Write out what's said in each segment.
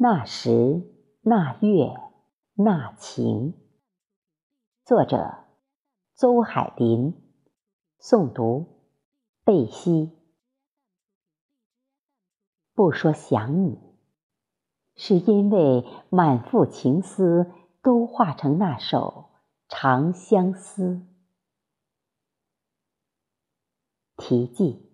那时那月那情。作者：邹海林。诵读：贝西。不说想你，是因为满腹情思都化成那首《长相思》。题记。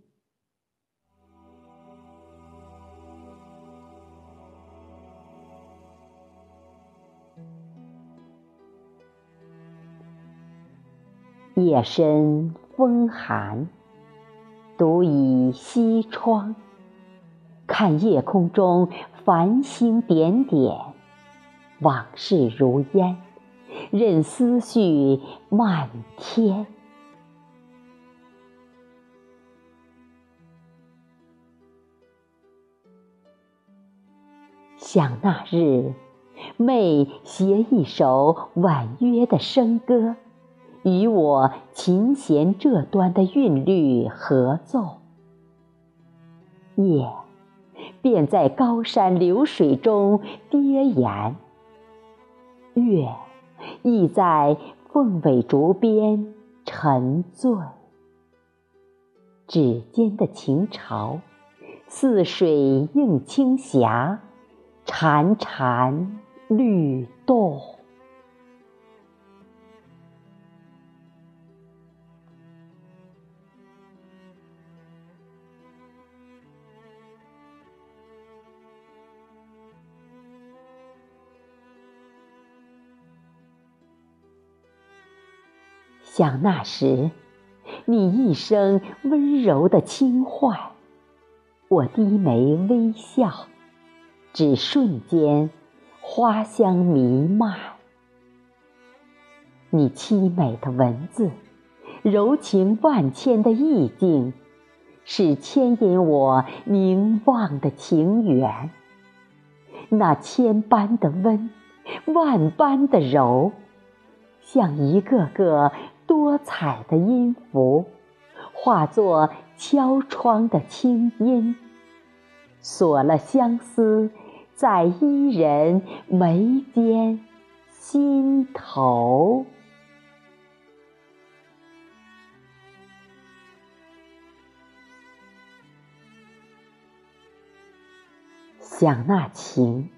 夜深风寒，独倚西窗，看夜空中繁星点点，往事如烟，任思绪漫天。想那日，妹携一首婉约的笙歌。与我琴弦这端的韵律合奏，夜便在高山流水中跌岩，月亦在凤尾竹边沉醉。指尖的情潮，似水映青霞，潺潺律动。想那时，你一声温柔的轻唤，我低眉微笑，只瞬间，花香弥漫。你凄美的文字，柔情万千的意境，是牵引我凝望的情缘。那千般的温，万般的柔，像一个个。多彩的音符，化作敲窗的轻音，锁了相思在伊人眉间、心头。想那情，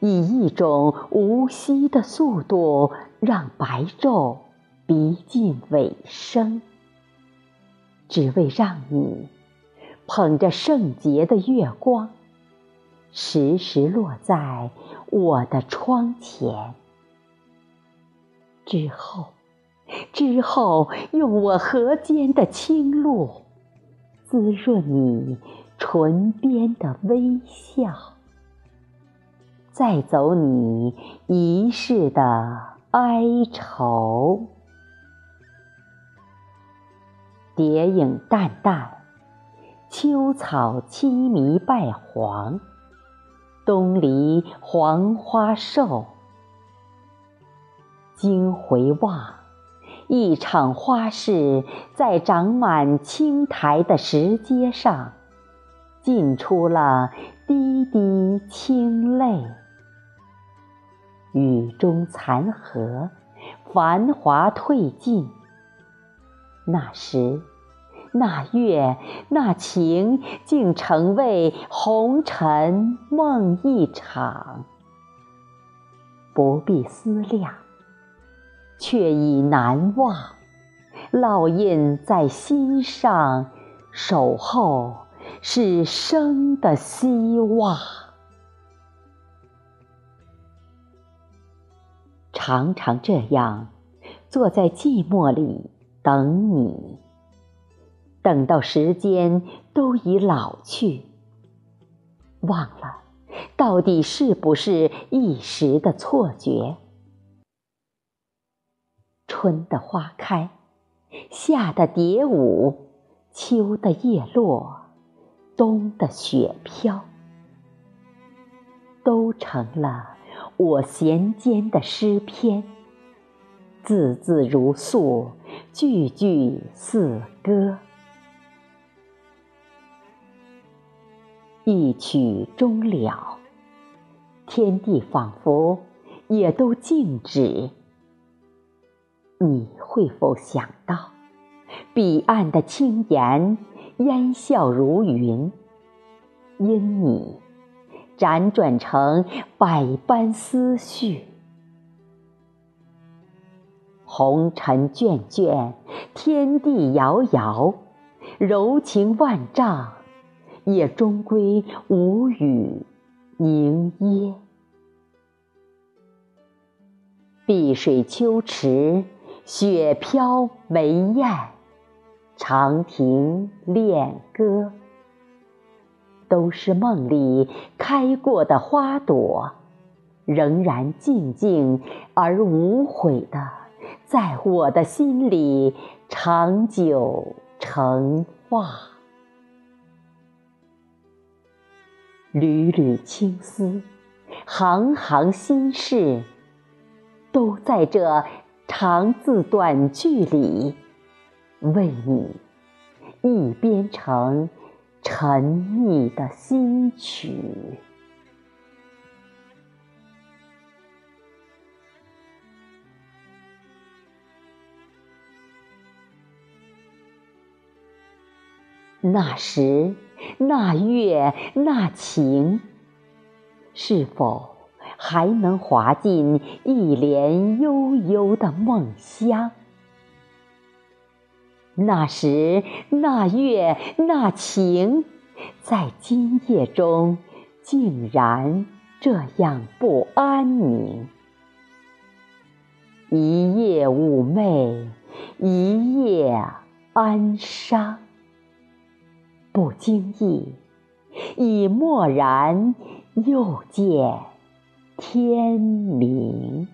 以一种无息的速度，让白昼。逼近尾声，只为让你捧着圣洁的月光，时时落在我的窗前。之后，之后，用我河间的清露，滋润你唇边的微笑，再走你一世的哀愁。蝶影淡淡，秋草凄迷败黄，东篱黄花瘦。今回望，一场花事在长满青苔的石阶上，浸出了滴滴清泪。雨中残荷，繁华褪尽。那时，那月，那情，竟成为红尘梦一场。不必思量，却已难忘，烙印在心上，守候是生的希望。常常这样，坐在寂寞里。等你，等到时间都已老去，忘了到底是不是一时的错觉。春的花开，夏的蝶舞，秋的叶落，冬的雪飘，都成了我弦间的诗篇，字字如诉。句句似歌，一曲终了，天地仿佛也都静止。你会否想到，彼岸的轻颜烟笑如云，因你辗转成百般思绪。红尘卷卷，天地遥遥，柔情万丈，也终归无语凝噎。碧水秋池。雪飘梅艳，长亭恋歌，都是梦里开过的花朵，仍然静静而无悔的，在我的心里长久成画。缕缕青丝，行行心事，都在这。长字短句里，为你一编成沉溺的心曲。那时，那月，那情，是否？还能滑进一帘悠悠的梦乡。那时那月那情，在今夜中竟然这样不安宁。一夜妩媚，一夜安伤。不经意，已默然又见。天明。